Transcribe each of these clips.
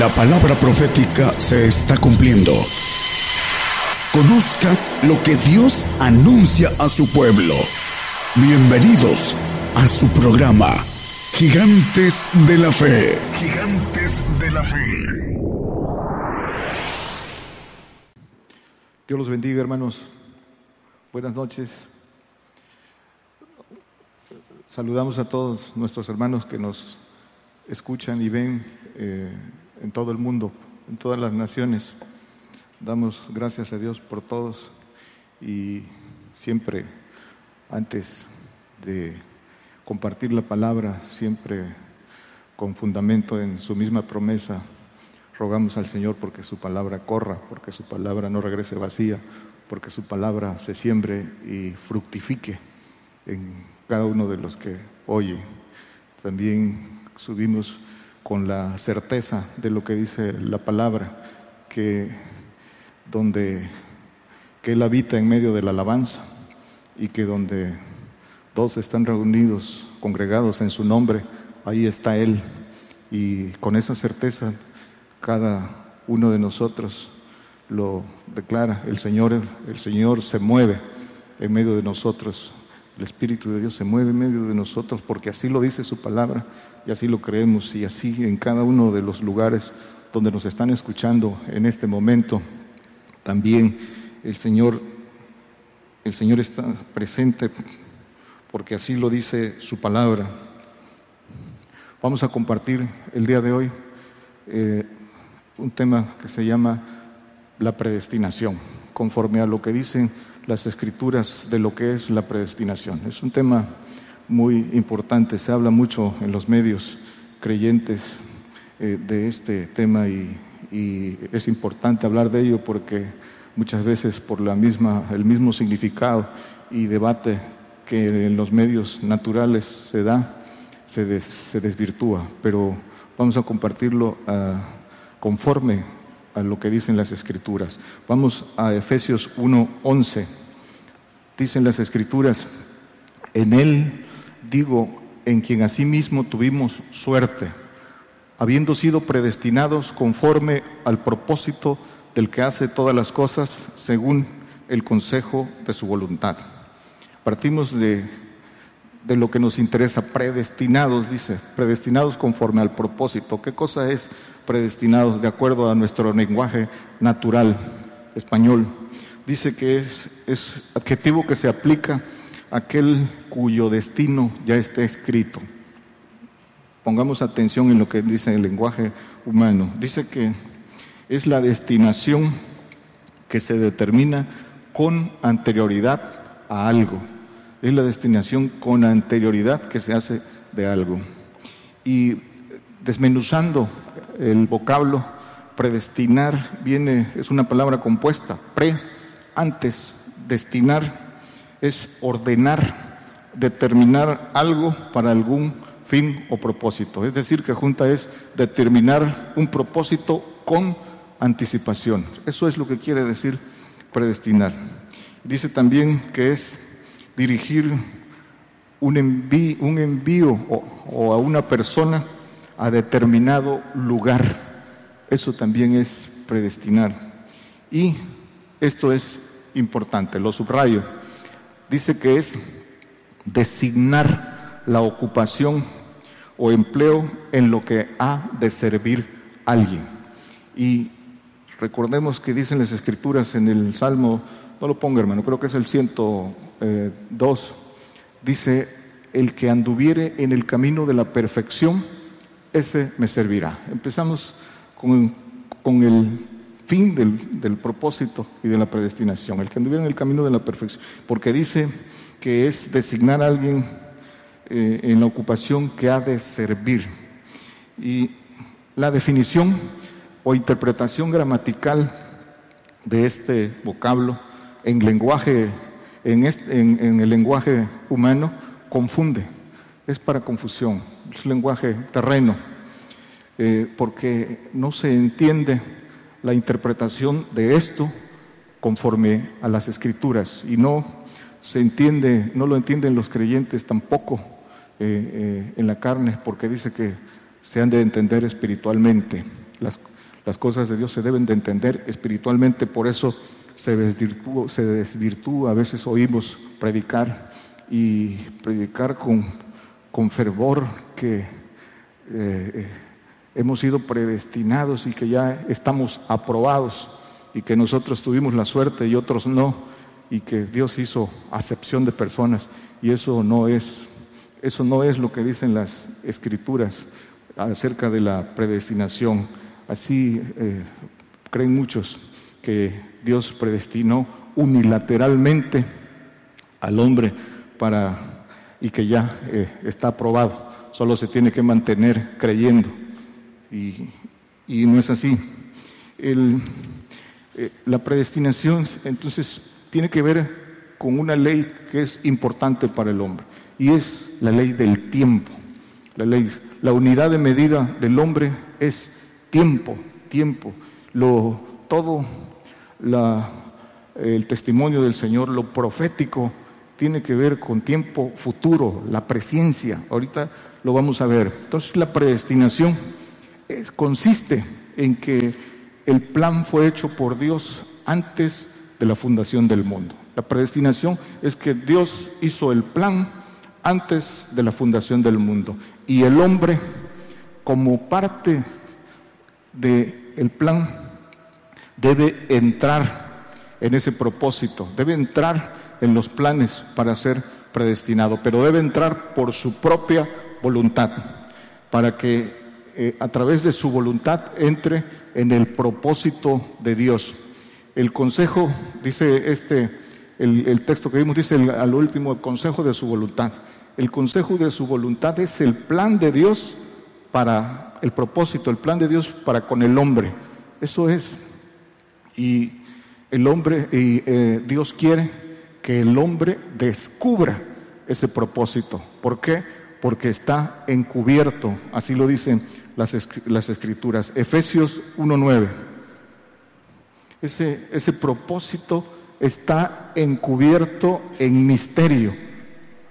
La palabra profética se está cumpliendo. Conozca lo que Dios anuncia a su pueblo. Bienvenidos a su programa, Gigantes de la Fe. Gigantes de la Fe. Dios los bendiga, hermanos. Buenas noches. Saludamos a todos nuestros hermanos que nos escuchan y ven eh, en todo el mundo, en todas las naciones. Damos gracias a Dios por todos y siempre antes de compartir la palabra, siempre con fundamento en su misma promesa, rogamos al Señor porque su palabra corra, porque su palabra no regrese vacía, porque su palabra se siembre y fructifique en cada uno de los que oye. También subimos con la certeza de lo que dice la palabra, que donde que Él habita en medio de la alabanza y que donde dos están reunidos, congregados en su nombre, ahí está Él. Y con esa certeza cada uno de nosotros lo declara, el Señor, el Señor se mueve en medio de nosotros, el Espíritu de Dios se mueve en medio de nosotros porque así lo dice su palabra y así lo creemos y así en cada uno de los lugares donde nos están escuchando en este momento también el Señor el Señor está presente porque así lo dice su palabra. Vamos a compartir el día de hoy eh, un tema que se llama la predestinación, conforme a lo que dicen las escrituras de lo que es la predestinación. Es un tema muy importante, se habla mucho en los medios creyentes eh, de este tema y, es importante hablar de ello porque muchas veces por la misma, el mismo significado y debate que en los medios naturales se da, se, se desvirtúa, pero vamos a compartirlo a conforme a lo que dicen las escrituras. Vamos a Efesios 1:11. Dicen las escrituras, en él digo, en quien asimismo tuvimos suerte, habiendo sido predestinados conforme al propósito del que hace todas las cosas según el consejo de su voluntad. Partimos de de lo que nos interesa, predestinados, dice, predestinados conforme al propósito. ¿Qué cosa es predestinados de acuerdo a nuestro lenguaje natural español? Dice que es, es adjetivo que se aplica aquel cuyo destino ya está escrito. Pongamos atención en lo que dice el lenguaje humano. Dice que es la destinación que se determina con anterioridad a algo es la destinación con anterioridad que se hace de algo. Y desmenuzando el vocablo, predestinar viene, es una palabra compuesta, pre, antes, destinar es ordenar, determinar algo para algún fin o propósito. Es decir, que junta es determinar un propósito con anticipación. Eso es lo que quiere decir predestinar. Dice también que es dirigir un envío, un envío o, a una persona a determinado lugar. Eso también es predestinar. Y esto es importante, lo subrayo. Dice que es designar la ocupación o empleo en lo que ha de servir alguien. Y recordemos que dicen las escrituras en el Salmo, no lo ponga hermano, creo que es el ciento 2 eh, dice, el que anduviere en el camino de la perfección, ese me servirá. Empezamos con, el fin del, propósito y de la predestinación, el que anduviera en el camino de la perfección, porque dice que es designar a alguien eh, en la ocupación que ha de servir. Y la definición o interpretación gramatical de este vocablo en lenguaje en, el lenguaje humano confunde, es para confusión, es lenguaje terreno, eh, porque no se entiende la interpretación de esto conforme a las escrituras y no se entiende, no lo entienden los creyentes tampoco eh, eh, en la carne, porque dice que se han de entender espiritualmente. las, cosas de Dios se deben de entender espiritualmente, por eso se desvirtúa, se a veces oímos predicar y predicar con, fervor que eh, hemos sido predestinados y que ya estamos aprobados y que nosotros tuvimos la suerte y otros no y que Dios hizo acepción de personas y eso no es eso no es lo que dicen las escrituras acerca de la predestinación. Así eh, creen muchos que Dios predestinó unilateralmente al hombre para y que ya eh, está aprobado. Solo se tiene que mantener creyendo y, no es así. El, eh, la predestinación, entonces, tiene que ver con una ley que es importante para el hombre y es la ley del tiempo. La ley, la unidad de medida del hombre es tiempo, tiempo. Lo, todo el testimonio del Señor, lo profético, tiene que ver con tiempo futuro, la presencia. Ahorita lo vamos a ver. Entonces la predestinación consiste en que el plan fue hecho por Dios antes de la fundación del mundo. La predestinación es que Dios hizo el plan antes de la fundación del mundo y el hombre como parte del plan debe entrar en ese propósito, debe entrar en los planes para ser predestinado, pero debe entrar por su propia voluntad, para que eh, a través de su voluntad entre en el propósito de Dios. El consejo, dice este, el, texto que vimos, dice al último, el consejo de su voluntad. El consejo de su voluntad es el plan de Dios para el propósito, el plan de Dios para con el hombre. Eso es. Y el hombre, y eh, Dios quiere que el hombre descubra ese propósito. ¿Por qué? Porque está encubierto, así lo dicen las, escrituras. Efesios 1.9. Ese, ese propósito está encubierto en misterio.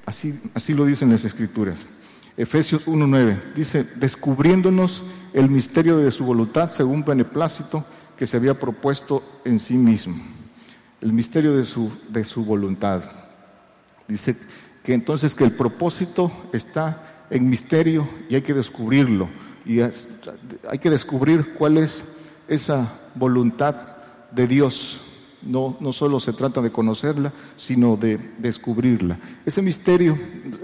Así, así lo dicen las escrituras. Efesios 1.9 dice, descubriéndonos el misterio de su voluntad según beneplácito que se había propuesto en sí mismo. El misterio de su, de su voluntad. Dice que entonces que el propósito está en misterio y hay que descubrirlo. Y hay que descubrir cuál es esa voluntad de Dios. No, no solo se trata de conocerla, sino de descubrirla. Ese misterio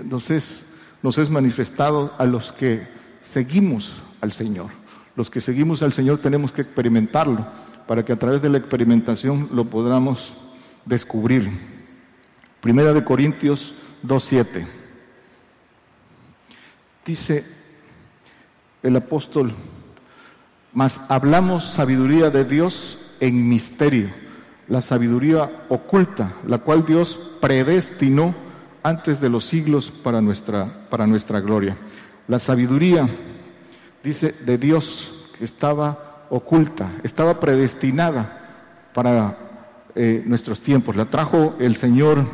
nos es nos es manifestado a los que seguimos al Señor. Los que seguimos al Señor tenemos que experimentarlo para que a través de la experimentación lo podamos descubrir. Primera de Corintios 2.7. Dice el apóstol, mas hablamos sabiduría de Dios en misterio, la sabiduría oculta, la cual Dios predestinó antes de los siglos para nuestra, para nuestra gloria. La sabiduría, dice, de Dios que estaba oculta, estaba predestinada para eh, nuestros tiempos. La trajo el Señor,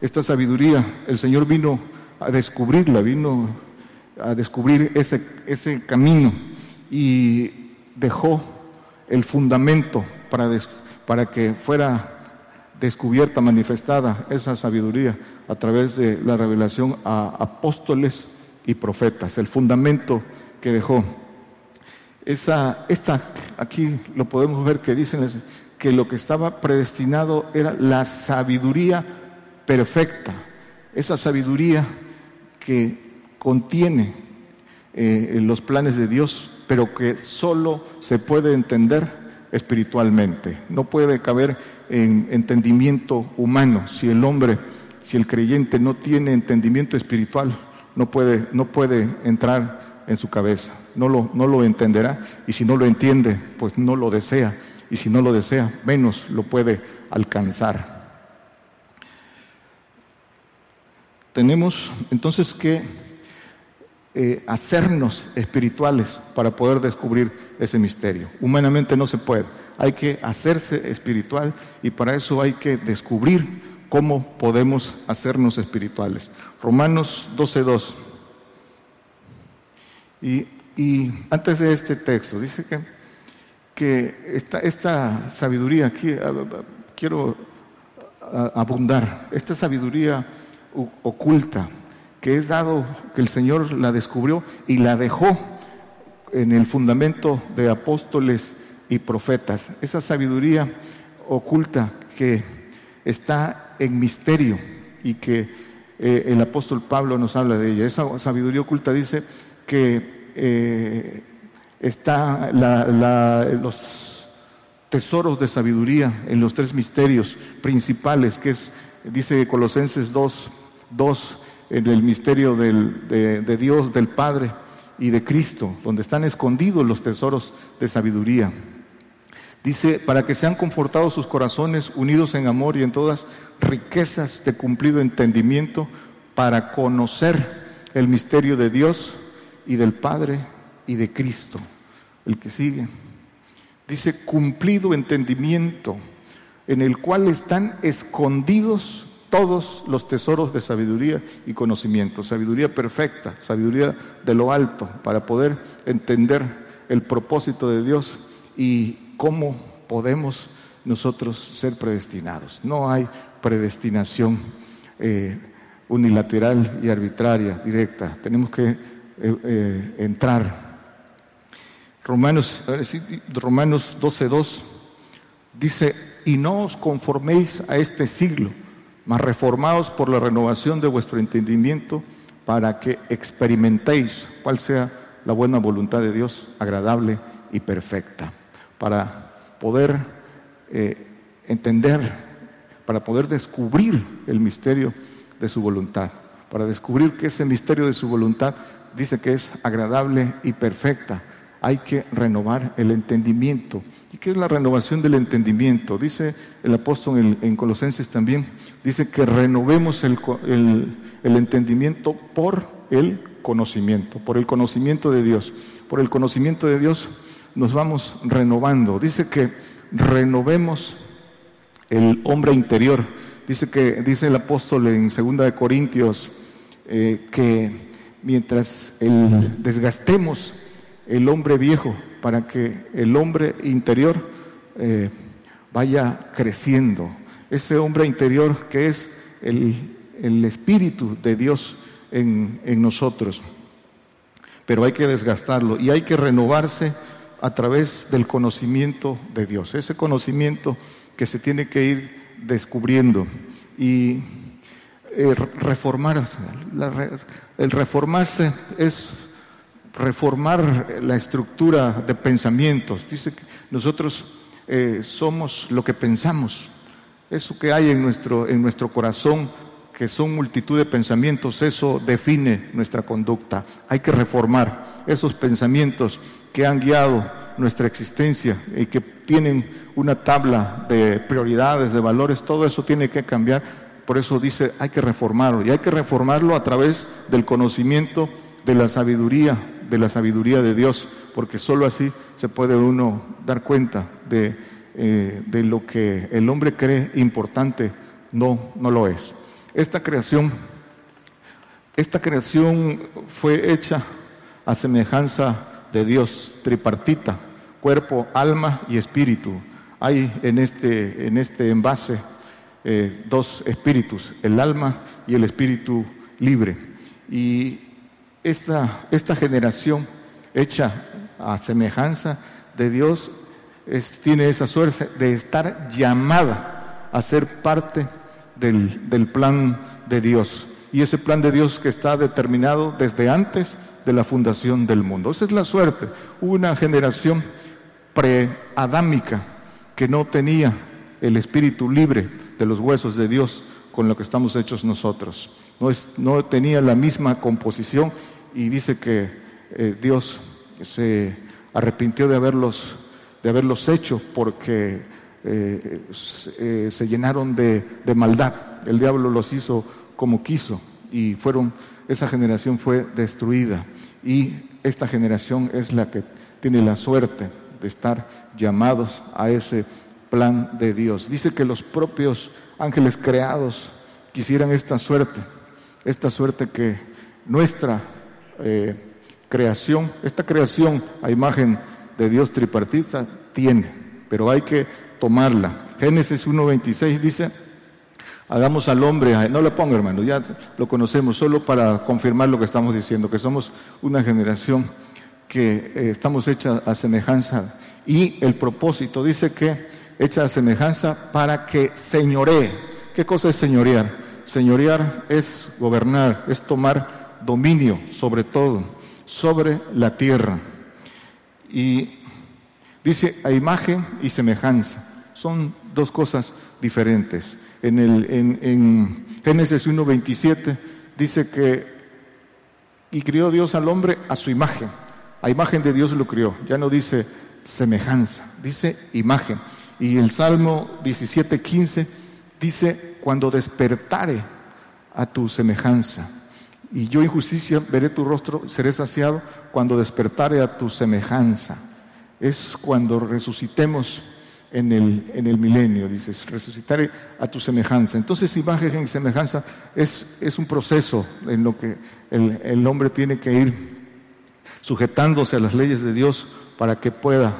esta sabiduría, el Señor vino a descubrirla, vino a descubrir ese, ese camino y dejó el fundamento para, para que fuera descubierta, manifestada esa sabiduría a través de la revelación a apóstoles y profetas, el fundamento que dejó. Esa, esta, aquí lo podemos ver que dicen que lo que estaba predestinado era la sabiduría perfecta, esa sabiduría que contiene eh, los planes de Dios, pero que solo se puede entender espiritualmente. No puede caber en entendimiento humano. Si el hombre, si el creyente no tiene entendimiento espiritual, no puede, no puede entrar en su cabeza, no lo, no lo entenderá y si no lo entiende, pues no lo desea y si no lo desea, menos lo puede alcanzar. Tenemos entonces que eh, hacernos espirituales para poder descubrir ese misterio. Humanamente no se puede hay que hacerse espiritual y para eso hay que descubrir cómo podemos hacernos espirituales. Romanos 12.2. Y y antes de este texto, dice que, que esta, esta sabiduría, aquí quiero abundar, esta sabiduría oculta que es dado, que el Señor la descubrió y la dejó en el fundamento de apóstoles y profetas. Esa sabiduría oculta que está en misterio y que eh, el apóstol Pablo nos habla de ella. Esa sabiduría oculta dice que eh, está los tesoros de sabiduría en los tres misterios principales, que es, dice Colosenses 2, 2 en el misterio de, de Dios, del Padre y de Cristo, donde están escondidos los tesoros de sabiduría. Dice, para que sean confortados sus corazones, unidos en amor y en todas riquezas de cumplido entendimiento, para conocer el misterio de Dios y del Padre y de Cristo. El que sigue. Dice, cumplido entendimiento, en el cual están escondidos todos los tesoros de sabiduría y conocimiento, sabiduría perfecta, sabiduría de lo alto, para poder entender el propósito de Dios y cómo podemos nosotros ser predestinados. No hay predestinación eh, unilateral y arbitraria, directa. Tenemos que eh, eh, entrar. Romanos, Romanos 12.2 dice, y no os conforméis a este siglo, mas reformaos por la renovación de vuestro entendimiento para que experimentéis cuál sea la buena voluntad de Dios, agradable y perfecta para poder eh, entender, para poder descubrir el misterio de su voluntad, para descubrir que ese misterio de su voluntad dice que es agradable y perfecta. Hay que renovar el entendimiento. ¿Y qué es la renovación del entendimiento? Dice el apóstol en, Colosenses también, dice que renovemos el, el entendimiento por el conocimiento, por el conocimiento de Dios. Por el conocimiento de Dios nos vamos renovando. Dice que renovemos el hombre interior. Dice que dice el apóstol en 2 de Corintios eh, que mientras el, desgastemos el hombre viejo para que el hombre interior eh, vaya creciendo. Ese hombre interior que es el, el Espíritu de Dios en, en nosotros. Pero hay que desgastarlo y hay que renovarse a través del conocimiento de Dios, ese conocimiento que se tiene que ir descubriendo y eh, reformarse. el reformarse es reformar la estructura de pensamientos. Dice que nosotros eh, somos lo que pensamos. Eso que hay en nuestro, en nuestro corazón, que son multitud de pensamientos, eso define nuestra conducta. Hay que reformar esos pensamientos que han guiado nuestra existencia y que tienen una tabla de prioridades, de valores, todo eso tiene que cambiar. Por eso dice, hay que reformarlo y hay que reformarlo a través del conocimiento de la sabiduría, de la sabiduría de Dios, porque sólo así se puede uno dar cuenta de, eh, de lo que el hombre cree importante, no, no lo es. Esta creación, esta creación fue hecha a semejanza de Dios, tripartita, cuerpo, alma y espíritu. Hay en este, en este envase eh, dos espíritus, el alma y el espíritu libre. Y esta, esta generación hecha a semejanza de Dios tiene esa suerte de estar llamada a ser parte del, del plan de Dios. Y ese plan de Dios que está determinado desde antes de la fundación del mundo. Esa es la suerte. Hubo una generación preadámica que no tenía el espíritu libre de los huesos de Dios con lo que estamos hechos nosotros. No, es, no tenía la misma composición y dice que eh, Dios se arrepintió de haberlos, de haberlos hecho porque eh, se, eh, se, llenaron de, de maldad. El diablo los hizo como quiso y fueron esa generación fue destruida y esta generación es la que tiene la suerte de estar llamados a ese plan de Dios. Dice que los propios ángeles creados quisieran esta suerte, esta suerte que nuestra eh, creación, esta creación a imagen de Dios tripartista tiene, pero hay que tomarla. Génesis 1.26 dice, hagamos al hombre, no lo pongo hermano, ya lo conocemos, solo para confirmar lo que estamos diciendo, que somos una generación que eh, estamos hechas a semejanza y el propósito dice que hecha a semejanza para que señoree. ¿Qué cosa es señorear? Señorear es gobernar, es tomar dominio sobre todo, sobre la tierra. Y dice a imagen y semejanza. Son dos cosas diferentes. En, el, en, en Génesis 1.27 dice que y crió Dios al hombre a su imagen. A imagen de Dios lo crió. Ya no dice semejanza, dice imagen. Y el Salmo 17.15 dice, cuando despertare a tu semejanza. Y yo injusticia veré tu rostro, seré saciado cuando despertare a tu semejanza. Es cuando resucitemos en el, en el milenio, dices, resucitaré a tu semejanza. Entonces, imagen y semejanza es, es un proceso en lo que el, el hombre tiene que ir sujetándose a las leyes de Dios para que pueda,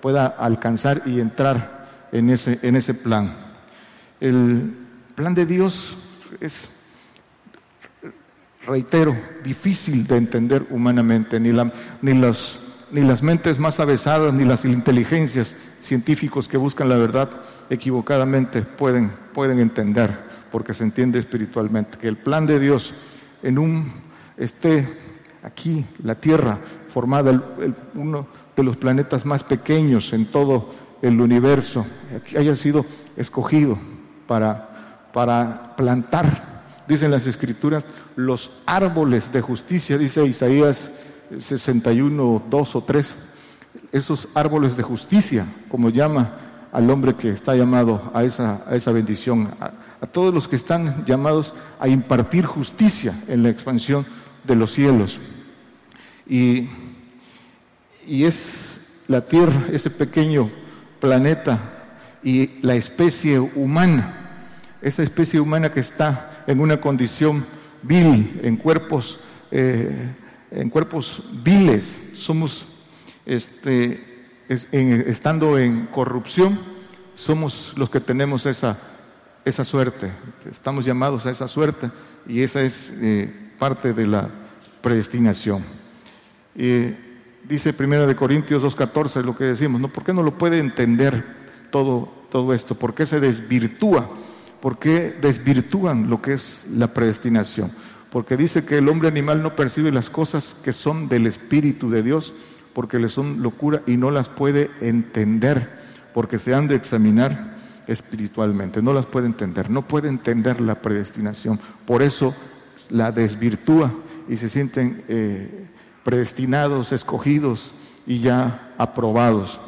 pueda alcanzar y entrar en ese, en ese plan. El plan de Dios es, reitero, difícil de entender humanamente, ni, la, ni, los, ni las mentes más avesadas, ni las inteligencias científicos que buscan la verdad equivocadamente pueden, pueden entender, porque se entiende espiritualmente, que el plan de Dios en un esté aquí, la Tierra, formada el, uno de los planetas más pequeños en todo el universo, haya sido escogido para, para plantar, dicen las escrituras, los árboles de justicia, dice Isaías 61, 2 o 3, esos árboles de justicia, como llama al hombre que está llamado a esa, a esa bendición, a, todos los que están llamados a impartir justicia en la expansión de los cielos. Y, y es la Tierra, ese pequeño planeta y la especie humana, esa especie humana que está en una condición vil, en cuerpos, eh, en cuerpos viles, somos, este, estando en corrupción, somos los que tenemos esa, esa suerte, estamos llamados a esa suerte y esa es eh, parte de la predestinación. Dice Primera de Corintios 2.14 lo que decimos, ¿no? ¿Por qué no lo puede entender todo, todo esto? ¿Por qué se desvirtúa? ¿Por qué desvirtúan lo que es la predestinación? Porque dice que el hombre animal no percibe las cosas que son del Espíritu de Dios, porque le son locura y no las puede entender, porque se han de examinar espiritualmente, no las puede entender, no puede entender la predestinación, por eso la desvirtúa y se sienten eh, predestinados, escogidos y ya aprobados.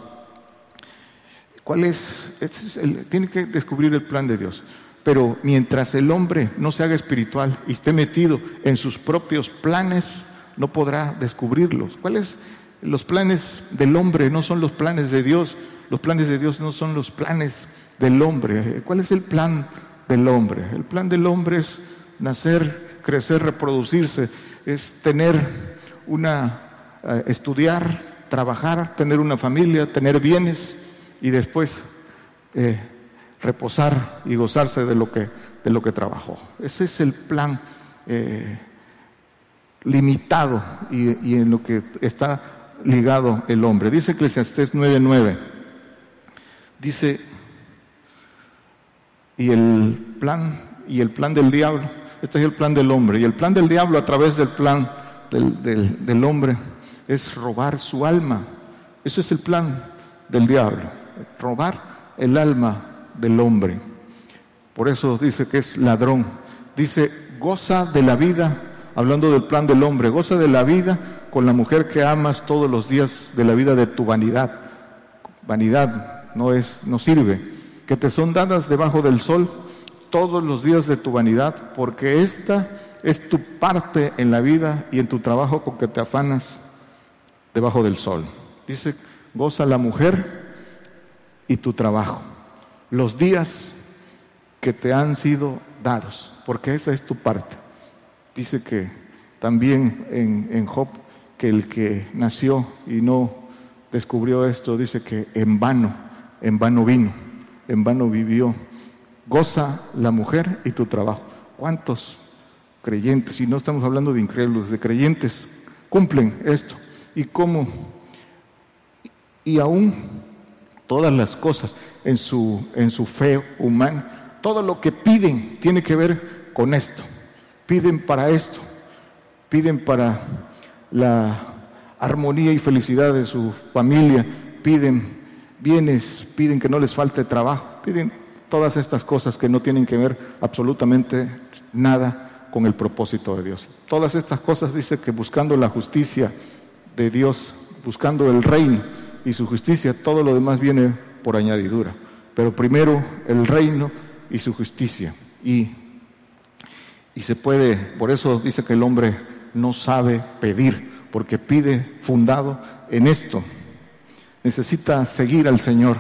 ¿Cuál es? Este es el, tiene que descubrir el plan de Dios. Pero mientras el hombre no se haga espiritual y esté metido en sus propios planes, no podrá descubrirlos. ¿Cuáles? Los planes del hombre no son los planes de Dios. Los planes de Dios no son los planes del hombre. ¿Cuál es el plan del hombre? El plan del hombre es nacer, crecer, reproducirse, es tener una, eh, estudiar, trabajar, tener una familia, tener bienes y después eh, reposar y gozarse de lo que, de lo que trabajó. Ese es el plan eh, limitado y, y, en lo que está ligado el hombre. Dice Eclesiastés 9:9. Dice, y el plan, y el plan del diablo, este es el plan del hombre, y el plan del diablo a través del plan del, del, hombre es robar su alma. Ese es el plan del diablo, robar el alma del hombre. Por eso dice que es ladrón. Dice, goza de la vida, hablando del plan del hombre, goza de la vida con la mujer que amas todos los días de la vida de tu vanidad. Vanidad no es, no sirve. Que te son dadas debajo del sol todos los días de tu vanidad, porque esta es tu parte en la vida y en tu trabajo con que te afanas debajo del sol. Dice, goza la mujer y tu trabajo, los días que te han sido dados, porque esa es tu parte. Dice que también en, en Job que el que nació y no descubrió esto dice que en vano, en vano vino, en vano vivió. Goza la mujer y tu trabajo. ¿Cuántos creyentes, y no estamos hablando de incrédulos, de creyentes, cumplen esto? ¿Y cómo? Y aún todas las cosas en su, en su fe humana, todo lo que piden tiene que ver con esto. Piden para esto, piden para la armonía y felicidad de su familia, piden bienes, piden que no les falte trabajo, piden todas estas cosas que no tienen que ver absolutamente nada con el propósito de Dios. Todas estas cosas dice que buscando la justicia de Dios, buscando el reino y su justicia, todo lo demás viene por añadidura. Pero primero el reino y su justicia. Y, y se puede, por eso dice que el hombre no sabe pedir, porque pide fundado en esto. Necesita seguir al Señor,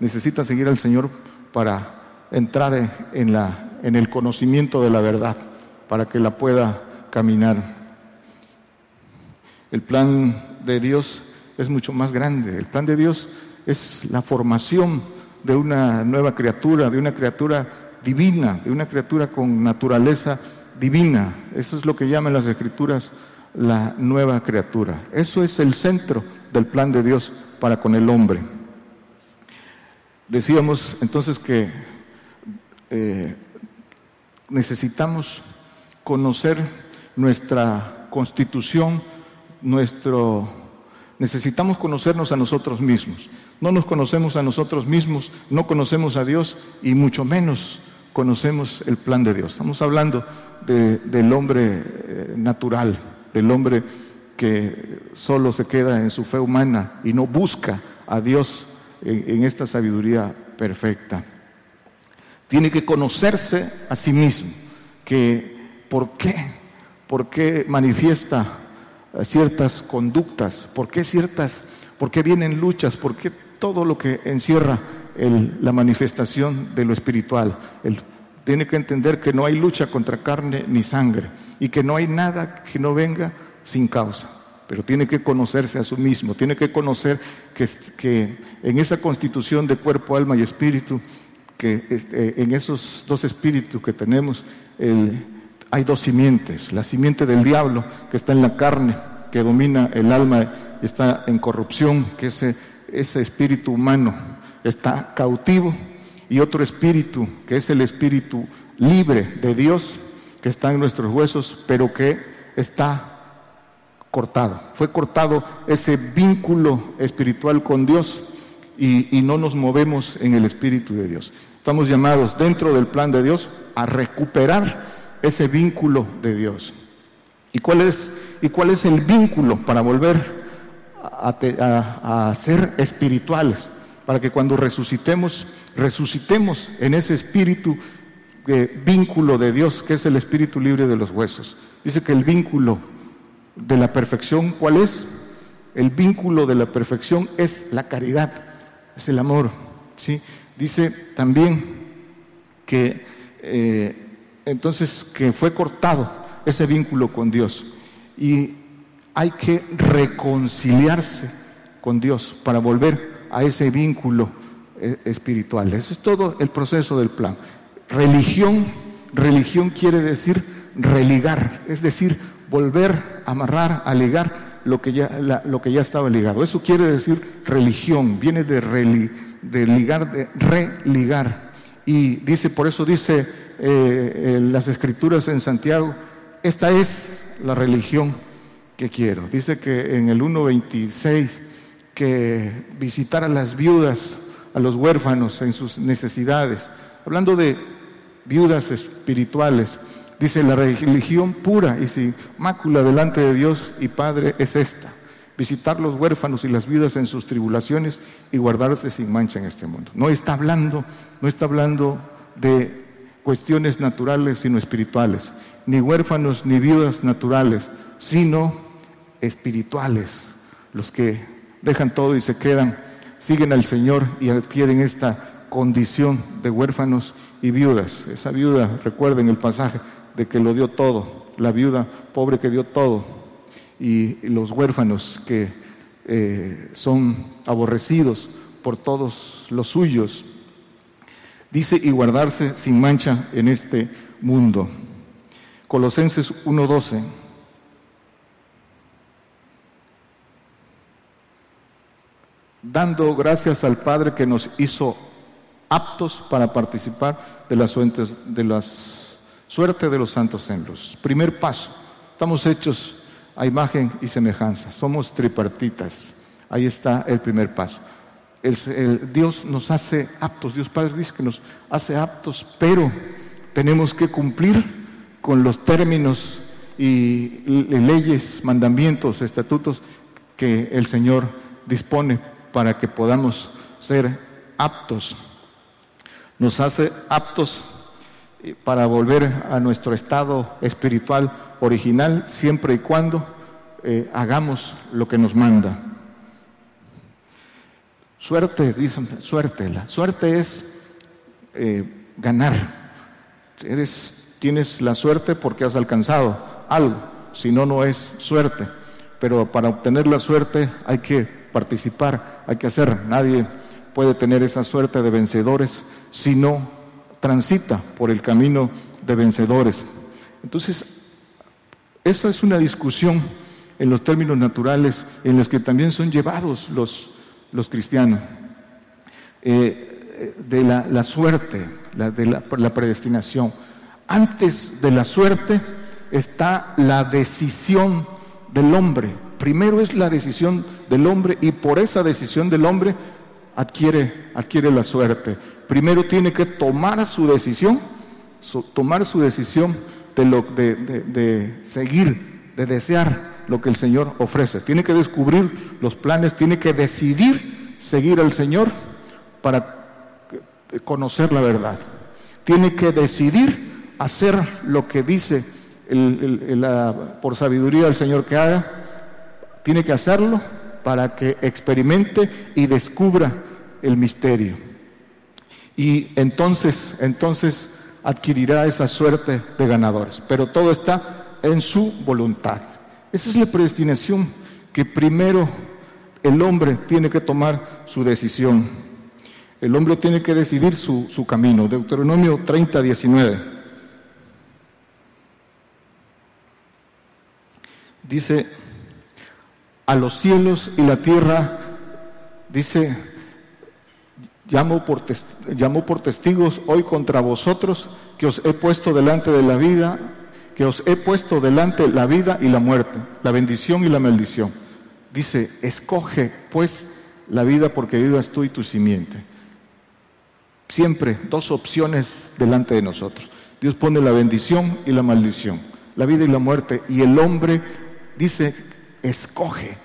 necesita seguir al Señor para entrar en, la, en el conocimiento de la verdad, para que la pueda caminar. El plan de Dios es mucho más grande. El plan de Dios es la formación de una nueva criatura, de una criatura divina, de una criatura con naturaleza divina. Eso es lo que llaman las escrituras la nueva criatura. Eso es el centro del plan de Dios para con el hombre. Decíamos entonces que eh, necesitamos conocer nuestra constitución, nuestro, necesitamos conocernos a nosotros mismos. No nos conocemos a nosotros mismos, no conocemos a Dios y mucho menos conocemos el plan de Dios. Estamos hablando del hombre eh, natural, del hombre que solo se queda en su fe humana y no busca a Dios en, esta sabiduría perfecta. Tiene que conocerse a sí mismo, que por qué, por qué manifiesta ciertas conductas, por qué ciertas, por qué vienen luchas, por qué todo lo que encierra la manifestación de lo espiritual. tiene que entender que no hay lucha contra carne ni sangre y que no hay nada que no venga sin causa. Pero tiene que conocerse a sí mismo, tiene que conocer que, en esa constitución de cuerpo, alma y espíritu, que este, en esos dos espíritus que tenemos, hay dos simientes. La simiente del diablo, que está en la carne, que domina el alma está en corrupción, que ese espíritu humano está cautivo, y otro espíritu, que es el espíritu libre de Dios, que está en nuestros huesos, pero que está cortado. Fue cortado ese vínculo espiritual con Dios y, no nos movemos en el Espíritu de Dios. Estamos llamados dentro del plan de Dios a recuperar ese vínculo de Dios. ¿Y cuál es, y cuál es el vínculo para volver a, a ser espirituales? Para que cuando resucitemos, resucitemos en ese espíritu vínculo de Dios, que es el espíritu libre de los huesos. Dice que el vínculo de la perfección, ¿cuál es? El vínculo de la perfección es la caridad, es el amor. ¿sí? Dice también que eh, entonces que fue cortado ese vínculo con Dios y hay que reconciliarse con Dios para volver a ese vínculo eh, espiritual. Ese es todo el proceso del plan. Religión, religión quiere decir religar, es decir, volver a amarrar, a ligar lo que ya, lo que ya estaba ligado. Eso quiere decir religión, viene de, ligar, de religar. Y dice, por eso dice eh, las escrituras en Santiago, esta es la religión que quiero. Dice que en el 1.26 que visitar a las viudas, a los huérfanos en sus necesidades, hablando de viudas espirituales. Dice, la religión pura y sin mácula delante de Dios y Padre es esta, visitar los huérfanos y las viudas en sus tribulaciones y guardarse sin mancha en este mundo. No está hablando, no está hablando de cuestiones naturales sino espirituales, ni huérfanos ni viudas naturales, sino espirituales, los que dejan todo y se quedan, siguen al Señor y adquieren esta condición de huérfanos y viudas. Esa viuda, recuerden el pasaje de que lo dio todo, la viuda pobre que dio todo. y los huérfanos que eh, son aborrecidos por todos los suyos. Dice, y guardarse sin mancha en este mundo. Colosenses 1.12. Dando gracias al Padre que nos hizo aptos para participar de las, de suerte de los santos en los. Primer paso, estamos hechos a imagen y semejanza, somos tripartitas. Ahí está el primer paso. El, Dios nos hace aptos, Dios Padre dice que nos hace aptos, pero tenemos que cumplir con los términos y leyes, mandamientos, estatutos que el Señor dispone para que podamos ser aptos nos hace aptos eh, para volver a nuestro estado espiritual original siempre y cuando eh, hagamos lo que nos manda. Suerte, dicen, suerte. La suerte es eh, ganar. Eres, tienes la suerte porque has alcanzado algo, si no, no es suerte. Pero para obtener la suerte hay que participar, hay que hacer. Nadie puede tener esa suerte de vencedores si no transita por el camino de vencedores. Entonces, esa es una discusión en los términos naturales en los que también son llevados los, los cristianos. Eh, de la, suerte, la, de la, la predestinación. Antes de la suerte está la decisión del hombre. Primero es la decisión del hombre y por esa decisión del hombre adquiere, adquiere la suerte primero tiene que tomar su decisión, tomar su decisión de, lo, de, de, seguir, de desear lo que el Señor ofrece. Tiene que descubrir los planes, tiene que decidir seguir al Señor para conocer la verdad. Tiene que decidir hacer lo que dice por sabiduría del Señor que haga. Tiene que hacerlo para que experimente y descubra el misterio y entonces, entonces adquirirá esa suerte de ganadores. Pero todo está en su voluntad. Esa es la predestinación que primero el hombre tiene que tomar su decisión. El hombre tiene que decidir su, su camino. Deuteronomio 30, 19. Dice, a los cielos y la tierra, dice, Llamo por, por testigos hoy contra vosotros que os he puesto delante de la vida, que os he puesto delante la vida y la muerte, la bendición y la maldición. Dice, escoge pues la vida porque vivas tú y tu simiente. Siempre dos opciones delante de nosotros. Dios pone la bendición y la maldición, la vida y la muerte. Y el hombre dice, escoge.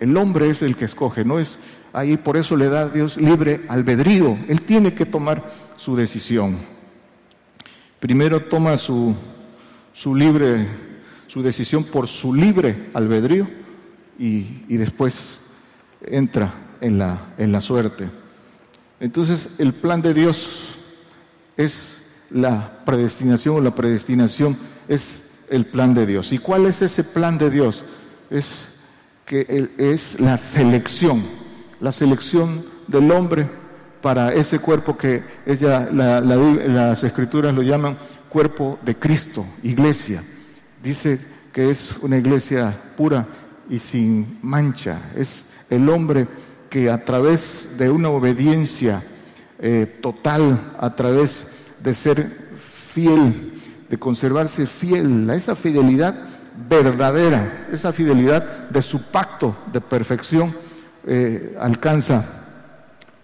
El hombre es el que escoge, no es Ahí por eso le da a Dios libre albedrío. Él tiene que tomar su decisión. Primero toma su, su libre, su decisión por su libre albedrío y, y después entra en la, en la suerte. Entonces el plan de Dios es la predestinación o la predestinación es el plan de Dios. ¿Y cuál es ese plan de Dios? Es que es la selección la selección del hombre para ese cuerpo que ella, las escrituras lo llaman cuerpo de Cristo, iglesia. Dice que es una iglesia pura y sin mancha. Es el hombre que a través de una obediencia eh, total, a través de ser fiel, de conservarse fiel, a esa fidelidad verdadera, esa fidelidad de su pacto de perfección, eh, alcanza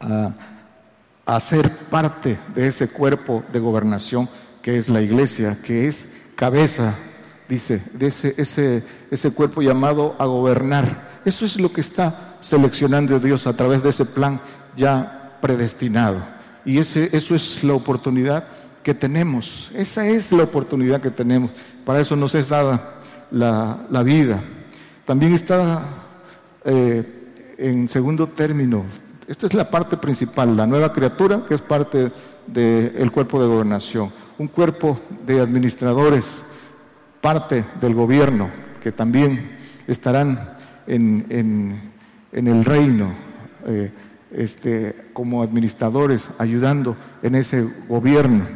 a, ser parte de ese cuerpo de gobernación que es la iglesia, que es cabeza, dice, de ese, ese, ese cuerpo llamado a gobernar. Eso es lo que está seleccionando Dios a través de ese plan ya predestinado. Y ese, eso es la oportunidad que tenemos. Esa es la oportunidad que tenemos. Para eso nos es dada la, la vida. También está eh, en segundo término, esta es la parte principal, la nueva criatura, que es parte del cuerpo de gobernación, un cuerpo de administradores, parte del gobierno, que también estarán en, en, el reino eh, este, como administradores, ayudando en ese gobierno.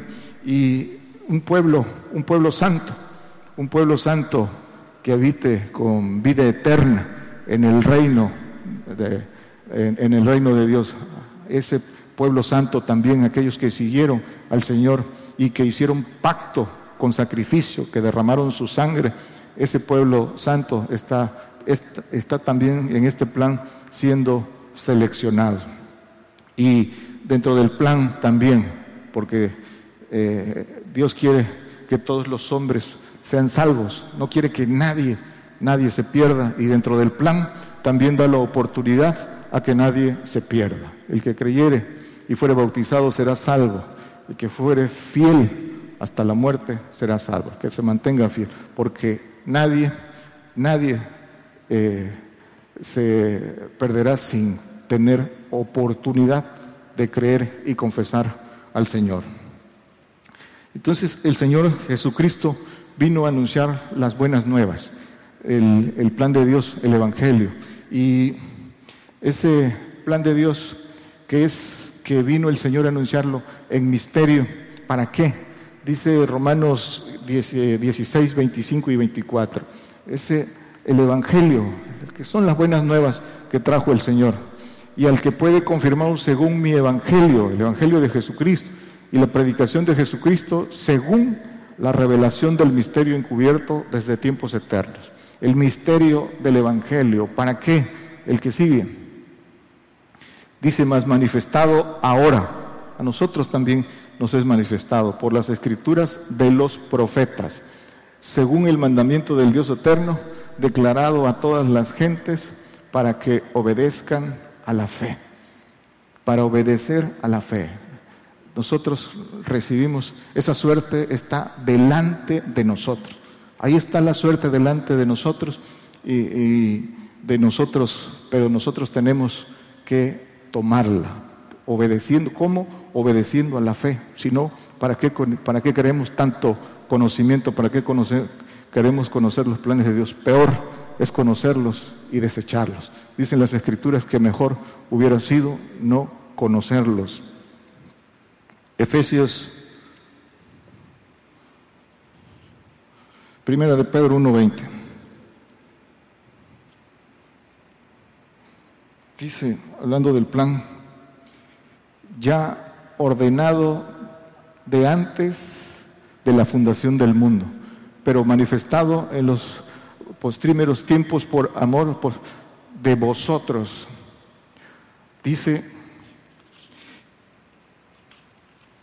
Y un pueblo, un pueblo santo, un pueblo santo que habite con vida eterna en el reino de, en el reino de Dios. Ese pueblo santo también, aquellos que siguieron al Señor y que hicieron pacto con sacrificio, que derramaron su sangre, ese pueblo santo está, está, también en este plan siendo seleccionado. Y dentro del plan también, porque eh, Dios quiere que todos los hombres sean salvos, no quiere que nadie, nadie se pierda y dentro del plan también da la oportunidad a que nadie se pierda. El que creyere y fuere bautizado será salvo. El que fuere fiel hasta la muerte será salvo. Que se mantenga fiel. Porque nadie, nadie eh, se perderá sin tener oportunidad de creer y confesar al Señor. Entonces el Señor Jesucristo vino a anunciar las buenas nuevas, el, el plan de Dios, el Evangelio. Y ese plan de Dios que es que vino el Señor a anunciarlo en misterio. ¿Para qué? Dice Romanos 16, 25 y 24. Ese el Evangelio, que son las buenas nuevas que trajo el Señor. Y al que puede confirmar según mi Evangelio, el Evangelio de Jesucristo, y la predicación de Jesucristo según la revelación del misterio encubierto desde tiempos eternos. El misterio del Evangelio. ¿Para qué? El que sigue Dice más manifestado ahora. A nosotros también nos es manifestado por las escrituras de los profetas, según el mandamiento del Dios eterno, declarado a todas las gentes para que obedezcan a la fe, para obedecer a la fe. Nosotros recibimos, esa suerte está delante de nosotros. Ahí está la suerte delante de nosotros y, de nosotros, pero nosotros tenemos que tomarla, obedeciendo, ¿cómo? Obedeciendo a la fe, si no, ¿para qué, para qué queremos tanto conocimiento? ¿Para qué conocer, queremos conocer los planes de Dios? Peor es conocerlos y desecharlos. Dicen las escrituras que mejor hubiera sido no conocerlos. Efesios, primera de Pedro 1.20. dice, hablando del plan, ya ordenado de antes de la fundación del mundo, pero manifestado en los postrimeros tiempos por amor de vosotros. Dice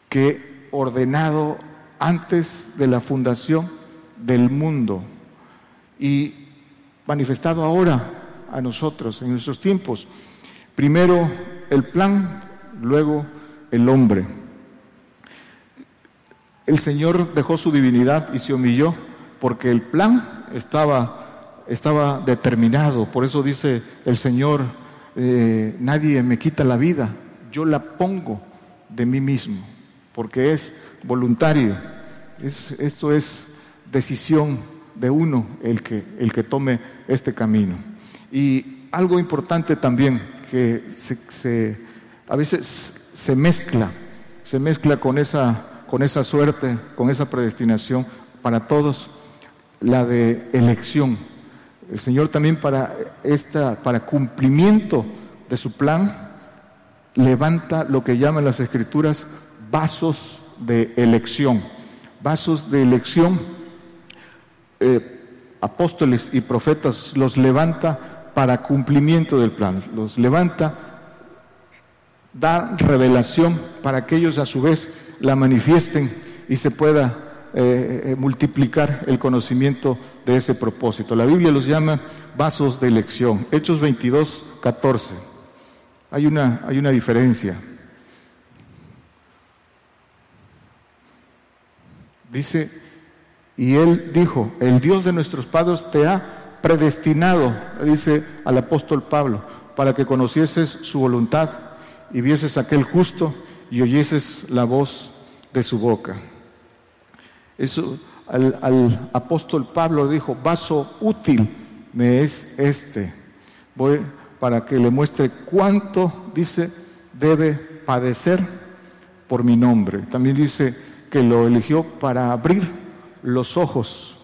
que ordenado antes de la fundación del mundo y manifestado ahora a nosotros en nuestros tiempos. Primero el plan, luego el hombre. El Señor dejó su divinidad y se humilló porque el plan estaba, estaba determinado. Por eso dice el Señor, eh, nadie me quita la vida, yo la pongo de mí mismo, porque es voluntario. Es, esto es decisión de uno el que, el que tome este camino. Y algo importante también, que se, a veces se mezcla, se mezcla con esa, con esa suerte, con esa predestinación para todos, la de elección. El Señor también para, esta, para cumplimiento de su plan levanta lo que llaman las escrituras vasos de elección. Vasos de elección, eh, apóstoles y profetas los levanta para cumplimiento del plan. Los levanta, da revelación para que ellos a su vez la manifiesten y se pueda eh, eh, multiplicar el conocimiento de ese propósito. La Biblia los llama vasos de elección. Hechos 22, 14. Hay una, hay una diferencia. Dice, y él dijo, el Dios de nuestros padres te ha predestinado, dice al apóstol Pablo, para que conocieses su voluntad y vieses aquel justo y oyeses la voz de su boca. Eso al, apóstol Pablo dijo, vaso útil me es este. Voy para que le muestre cuánto, dice, debe padecer por mi nombre. También dice que lo eligió para abrir los ojos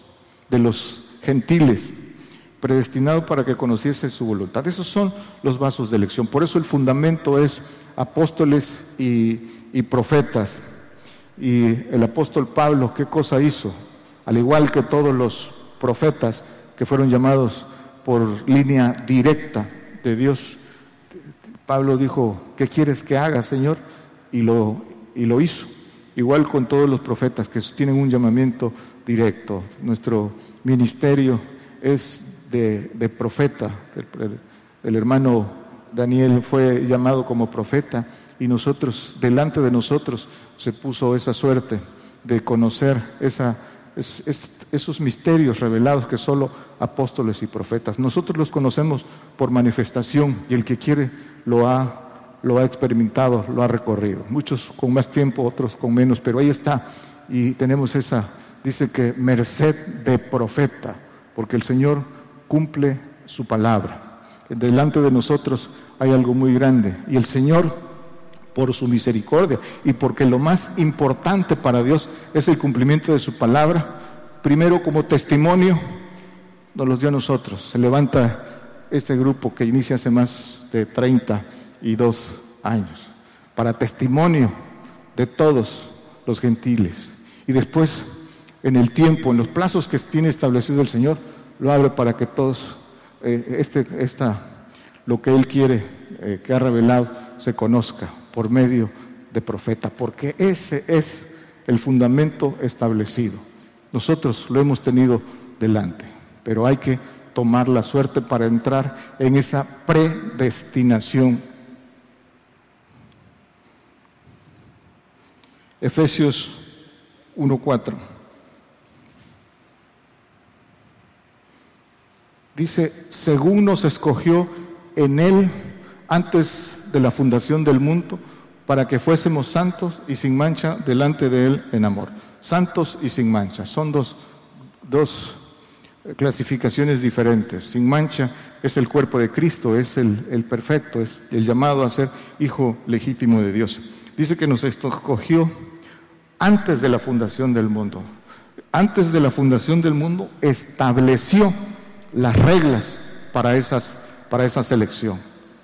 de los gentiles, predestinado para que conociese su voluntad. Esos son los vasos de elección. Por eso el fundamento es apóstoles y, y profetas. Y el apóstol Pablo, ¿qué cosa hizo? Al igual que todos los profetas que fueron llamados por línea directa de Dios, Pablo dijo, ¿qué quieres que haga, Señor? Y lo, y lo hizo. Igual con todos los profetas que tienen un llamamiento directo. Nuestro ministerio es de, profeta. el hermano Daniel fue llamado como profeta y nosotros, delante de nosotros, se puso esa suerte de conocer esa, esos misterios revelados que solo apóstoles y profetas. Nosotros los conocemos por manifestación y el que quiere lo ha, lo ha experimentado, lo ha recorrido. Muchos con más tiempo, otros con menos, pero ahí está. Y tenemos esa, dice que merced de profeta, porque el Señor cumple su palabra. Delante de nosotros hay algo muy grande y el Señor por su misericordia y porque lo más importante para Dios es el cumplimiento de su palabra, primero como testimonio, nos los dio a nosotros. Se levanta este grupo que inicia hace más de 32 años, para testimonio de todos los gentiles. Y después, en el tiempo, en los plazos que tiene establecido el Señor, lo abre para que todos, eh, este, esta, lo que Él quiere, eh, que ha revelado, se conozca por medio de profeta, porque ese es el fundamento establecido. Nosotros lo hemos tenido delante, pero hay que tomar la suerte para entrar en esa predestinación. Efesios 1.4. Dice, según nos escogió en Él antes de la fundación del mundo, para que fuésemos santos y sin mancha delante de Él en amor. Santos y sin mancha. Son dos, dos clasificaciones diferentes. Sin mancha es el cuerpo de Cristo, es el, el, perfecto, es el llamado a ser hijo legítimo de Dios. Dice que nos escogió antes de la fundación del mundo. Antes de la fundación del mundo estableció las reglas para, esas, para esa selección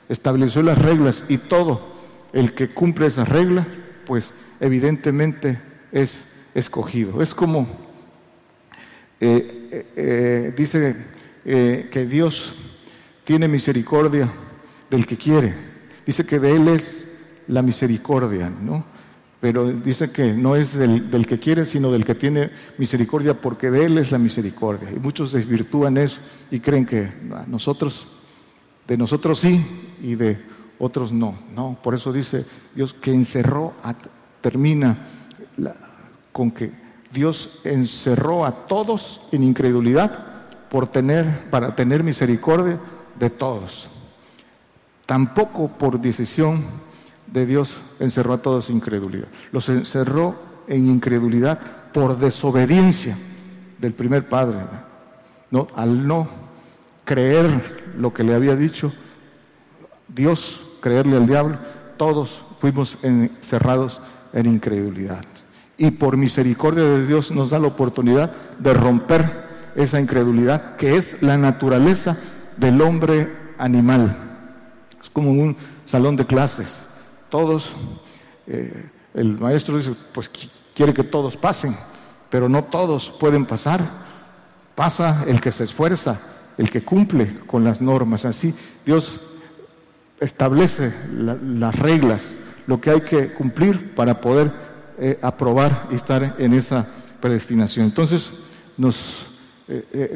estableció las reglas y todo el que cumple esas reglas, pues evidentemente es escogido. Es como eh, eh, eh, dice que Dios tiene misericordia del que quiere. Dice que de Él es la misericordia, ¿no? Pero dice que no es del, que quiere, sino del que tiene misericordia, porque de Él es la misericordia. Y muchos desvirtúan eso y creen que nosotros, de nosotros sí, y de otros no. No, por eso dice Dios que encerró, termina con que Dios encerró a todos en incredulidad por tener, para tener misericordia de todos. Tampoco por decisión de Dios encerró a todos en incredulidad. Los encerró en incredulidad por desobediencia del primer padre. ¿no? Al no creer lo que le había dicho, Dios, creerle al diablo, todos fuimos encerrados en incredulidad. Y por misericordia de Dios nos da la oportunidad de romper esa incredulidad que es la naturaleza del hombre animal. Es como un salón de clases. Todos, eh, el maestro dice, pues quiere que todos pasen, pero no todos pueden pasar. Pasa el que se esfuerza, el que cumple con las normas. Así Dios establece las reglas, lo que hay que cumplir para poder eh, aprobar y estar en esa predestinación. Entonces, nos eh,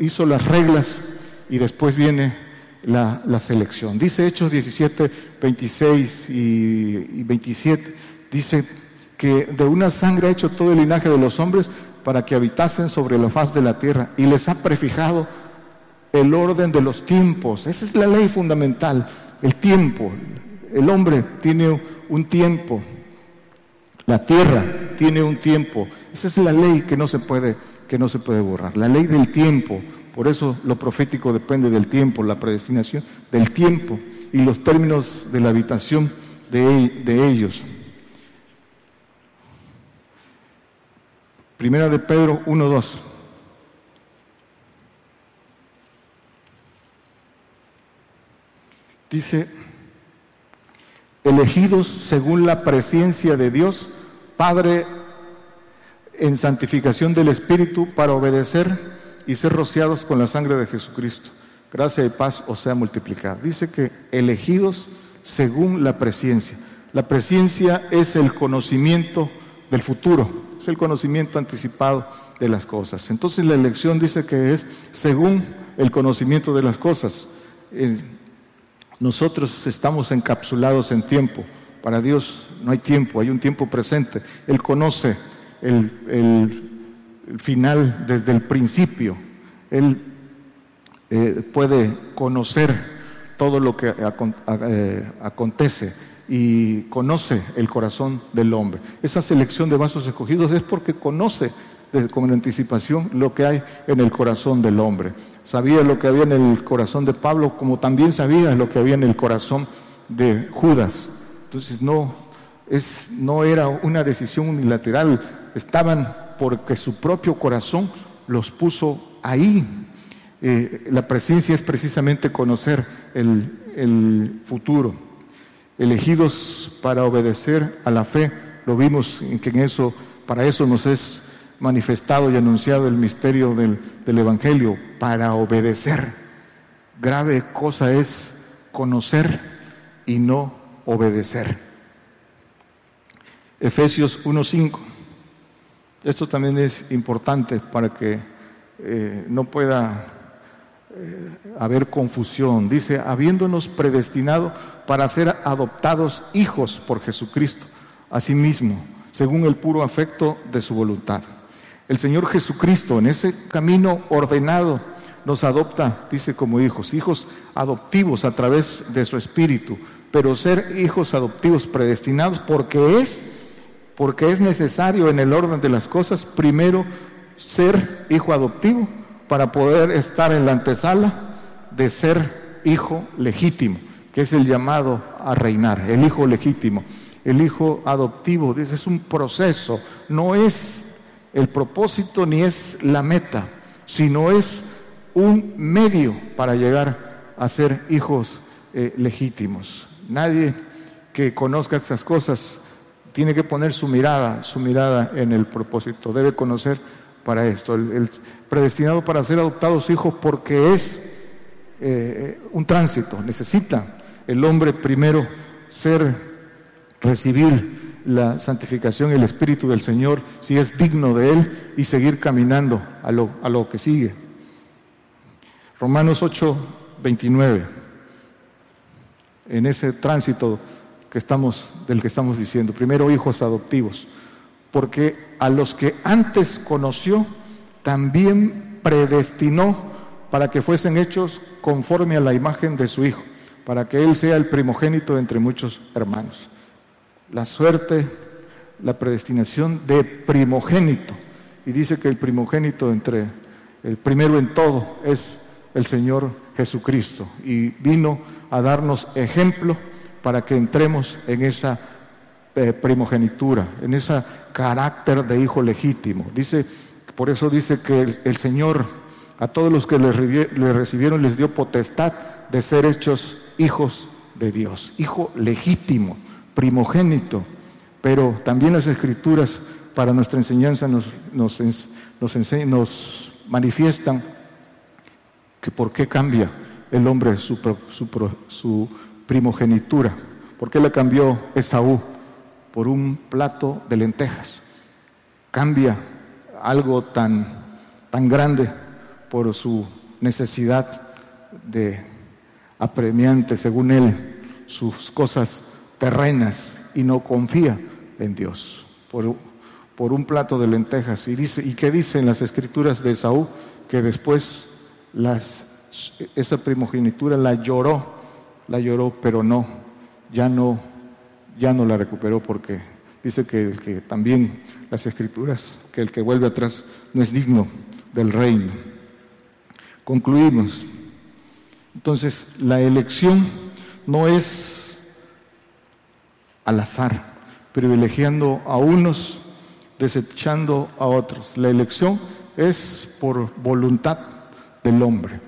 hizo las reglas y después viene la, selección. Dice Hechos 17, 26 y, y 27, dice que de una sangre ha hecho todo el linaje de los hombres para que habitasen sobre la faz de la tierra y les ha prefijado el orden de los tiempos. Esa es la ley fundamental el tiempo. El hombre tiene un tiempo. La tierra tiene un tiempo. Esa es la ley que no se puede, que no se puede borrar. La ley del tiempo. Por eso lo profético depende del tiempo, la predestinación del tiempo y los términos de la habitación de, de ellos. Primera de Pedro 1.2. Dice, elegidos según la presencia de Dios, Padre, en santificación del Espíritu, para obedecer y ser rociados con la sangre de Jesucristo. Gracia y paz os sea multiplicada. Dice que elegidos según la presencia. La presencia es el conocimiento del futuro es el conocimiento anticipado de las cosas. Entonces la elección dice que es según el conocimiento de las cosas. nosotros estamos encapsulados en tiempo. Para Dios no hay tiempo, hay un tiempo presente. Él conoce el, final desde el principio. Él eh, puede conocer todo lo que eh, acontece y conoce el corazón del hombre. Esa selección de vasos escogidos es porque conoce con anticipación lo que hay en el corazón del hombre. Sabía lo que había en el corazón de Pablo, como también sabía lo que había en el corazón de Judas. Entonces no, es, no era una decisión unilateral, estaban porque su propio corazón los puso ahí. Eh, la presencia es precisamente conocer el, futuro elegidos para obedecer a la fe. Lo vimos en que en eso, para eso nos es manifestado y anunciado el misterio del, Evangelio, para obedecer. Grave cosa es conocer y no obedecer. Efesios 1.5. Esto también es importante para que eh, no pueda haber confusión. Dice, habiéndonos predestinado para ser adoptados hijos por Jesucristo, asimismo, según el puro afecto de su voluntad. El Señor Jesucristo en ese camino ordenado nos adopta, dice como hijos, hijos adoptivos a través de su espíritu, pero ser hijos adoptivos predestinados porque es porque es necesario en el orden de las cosas primero ser hijo adoptivo para poder estar en la antesala de ser hijo legítimo, que es el llamado a reinar, el hijo legítimo, el hijo adoptivo. Es un proceso, no es el propósito ni es la meta, sino es un medio para llegar a ser hijos eh, legítimos. Nadie que conozca estas cosas tiene que poner su mirada, su mirada en el propósito, debe conocer para esto, el, predestinado para ser adoptados hijos porque es eh, un tránsito, necesita el hombre primero ser, recibir la santificación el Espíritu del Señor, si es digno de Él, y seguir caminando a lo, a lo que sigue. Romanos 8, 29, en ese tránsito que estamos, del que estamos diciendo, primero hijos adoptivos. Porque a los que antes conoció, también predestinó para que fuesen hechos conforme a la imagen de su Hijo, para que Él sea el primogénito entre muchos hermanos. La suerte, la predestinación de primogénito. Y dice que el primogénito entre el primero en todo es el Señor Jesucristo. Y vino a darnos ejemplo para que entremos en esa eh, primogenitura, en ese carácter de hijo legítimo. Dice, por eso dice que el, Señor a todos los que le, recibieron les dio potestad de ser hechos hijos de Dios, hijo legítimo, primogénito. Pero también las escrituras para nuestra enseñanza nos, nos, nos, manifiestan que por qué cambia el hombre su, su, su primogenitura, por qué le cambió Esaú por un plato de lentejas. Cambia algo tan, tan grande por su necesidad de apremiante, según él, sus cosas terrenas y no confía en Dios por, por un plato de lentejas. Y, dice, ¿Y qué dicen las escrituras de Saúl? Que después las, esa primogenitura la lloró, la lloró, pero no, ya no ya no la recuperó porque dice que, que también las escrituras, que el que vuelve atrás no es digno del reino. Concluimos. Entonces, la elección no es al azar, privilegiando a unos, desechando a otros. La elección es por voluntad del hombre.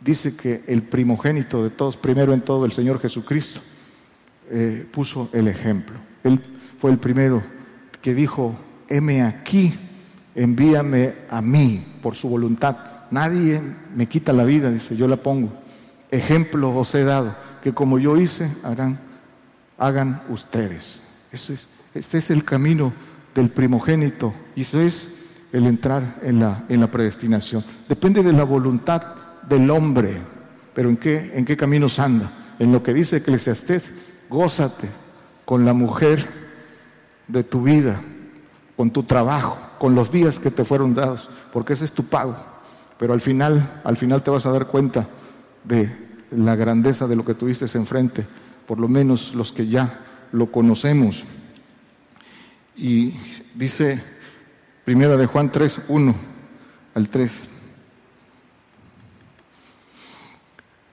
Dice que el primogénito de todos, primero en todo el Señor Jesucristo, eh, puso el ejemplo. Él fue el primero que dijo, heme aquí, envíame a mí por su voluntad. Nadie me quita la vida, dice, yo la pongo. Ejemplo os he dado, que como yo hice, hagan, hagan ustedes. Eso es, este es el camino del primogénito y eso es el entrar en la, en la predestinación. Depende de la voluntad del hombre, pero ¿en qué, en qué caminos anda? En lo que dice Eclesiastés, gózate con la mujer de tu vida, con tu trabajo, con los días que te fueron dados, porque ese es tu pago. Pero al final, al final te vas a dar cuenta de la grandeza de lo que tuviste enfrente, por lo menos los que ya lo conocemos. Y dice Primera de Juan 3, 1 al 3.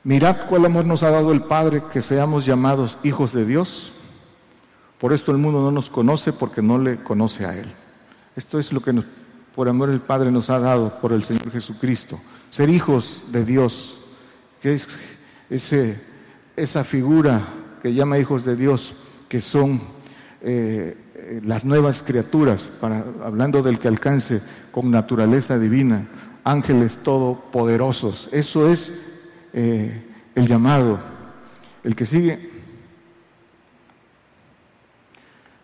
Mirad cuál amor nos ha dado el Padre que seamos llamados hijos de Dios. Por esto el mundo no nos conoce porque no le conoce a Él. Esto es lo que por amor el Padre nos ha dado por el Señor Jesucristo. Ser hijos de Dios, que es ese, esa figura que llama hijos de Dios, que son eh, las nuevas criaturas, para, hablando del que alcance con naturaleza divina, ángeles todopoderosos. Eso es eh, el llamado. El que sigue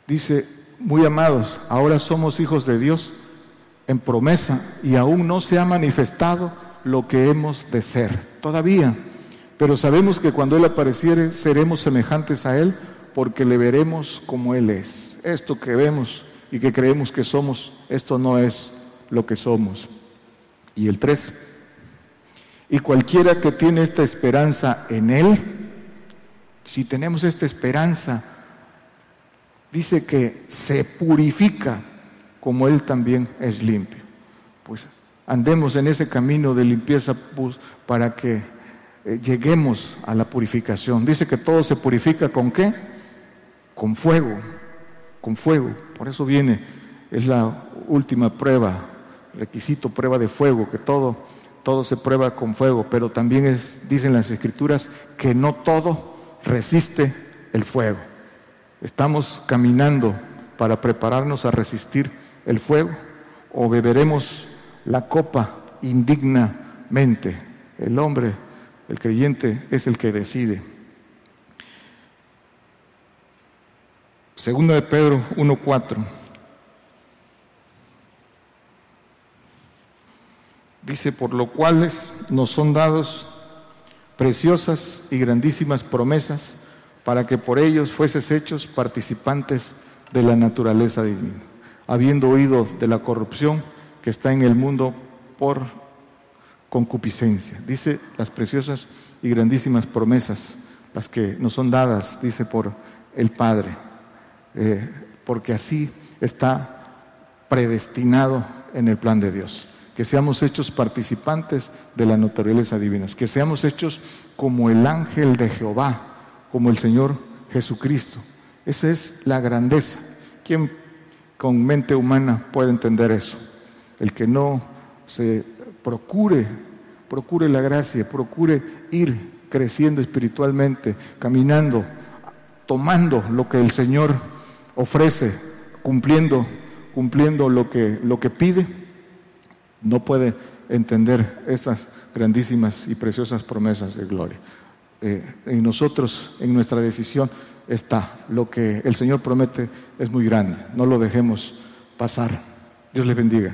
dice, muy amados, ahora somos hijos de Dios en promesa y aún no se ha manifestado lo que hemos de ser. Todavía. Pero sabemos que cuando Él apareciere seremos semejantes a Él porque le veremos como Él es. Esto que vemos y que creemos que somos, esto no es lo que somos. Y el 3. Y cualquiera que tiene esta esperanza en Él, si tenemos esta esperanza, dice que se purifica como Él también es limpio. Pues andemos en ese camino de limpieza pues, para que eh, lleguemos a la purificación. Dice que todo se purifica con qué? Con fuego, con fuego. Por eso viene, es la última prueba, requisito, prueba de fuego, que todo todo se prueba con fuego, pero también es, dicen las escrituras que no todo resiste el fuego. Estamos caminando para prepararnos a resistir el fuego o beberemos la copa indignamente. El hombre, el creyente, es el que decide. Segundo de Pedro 1.4. Dice, por lo cuales nos son dados preciosas y grandísimas promesas para que por ellos fueses hechos participantes de la naturaleza divina, habiendo oído de la corrupción que está en el mundo por concupiscencia. Dice las preciosas y grandísimas promesas, las que nos son dadas, dice por el Padre, eh, porque así está predestinado en el plan de Dios que seamos hechos participantes de la naturaleza divina, que seamos hechos como el ángel de Jehová, como el Señor Jesucristo. Esa es la grandeza. ¿Quién con mente humana puede entender eso? El que no se procure, procure la gracia, procure ir creciendo espiritualmente, caminando, tomando lo que el Señor ofrece, cumpliendo, cumpliendo lo que, lo que pide no puede entender esas grandísimas y preciosas promesas de gloria. Eh, en nosotros, en nuestra decisión, está. Lo que el Señor promete es muy grande. No lo dejemos pasar. Dios le bendiga.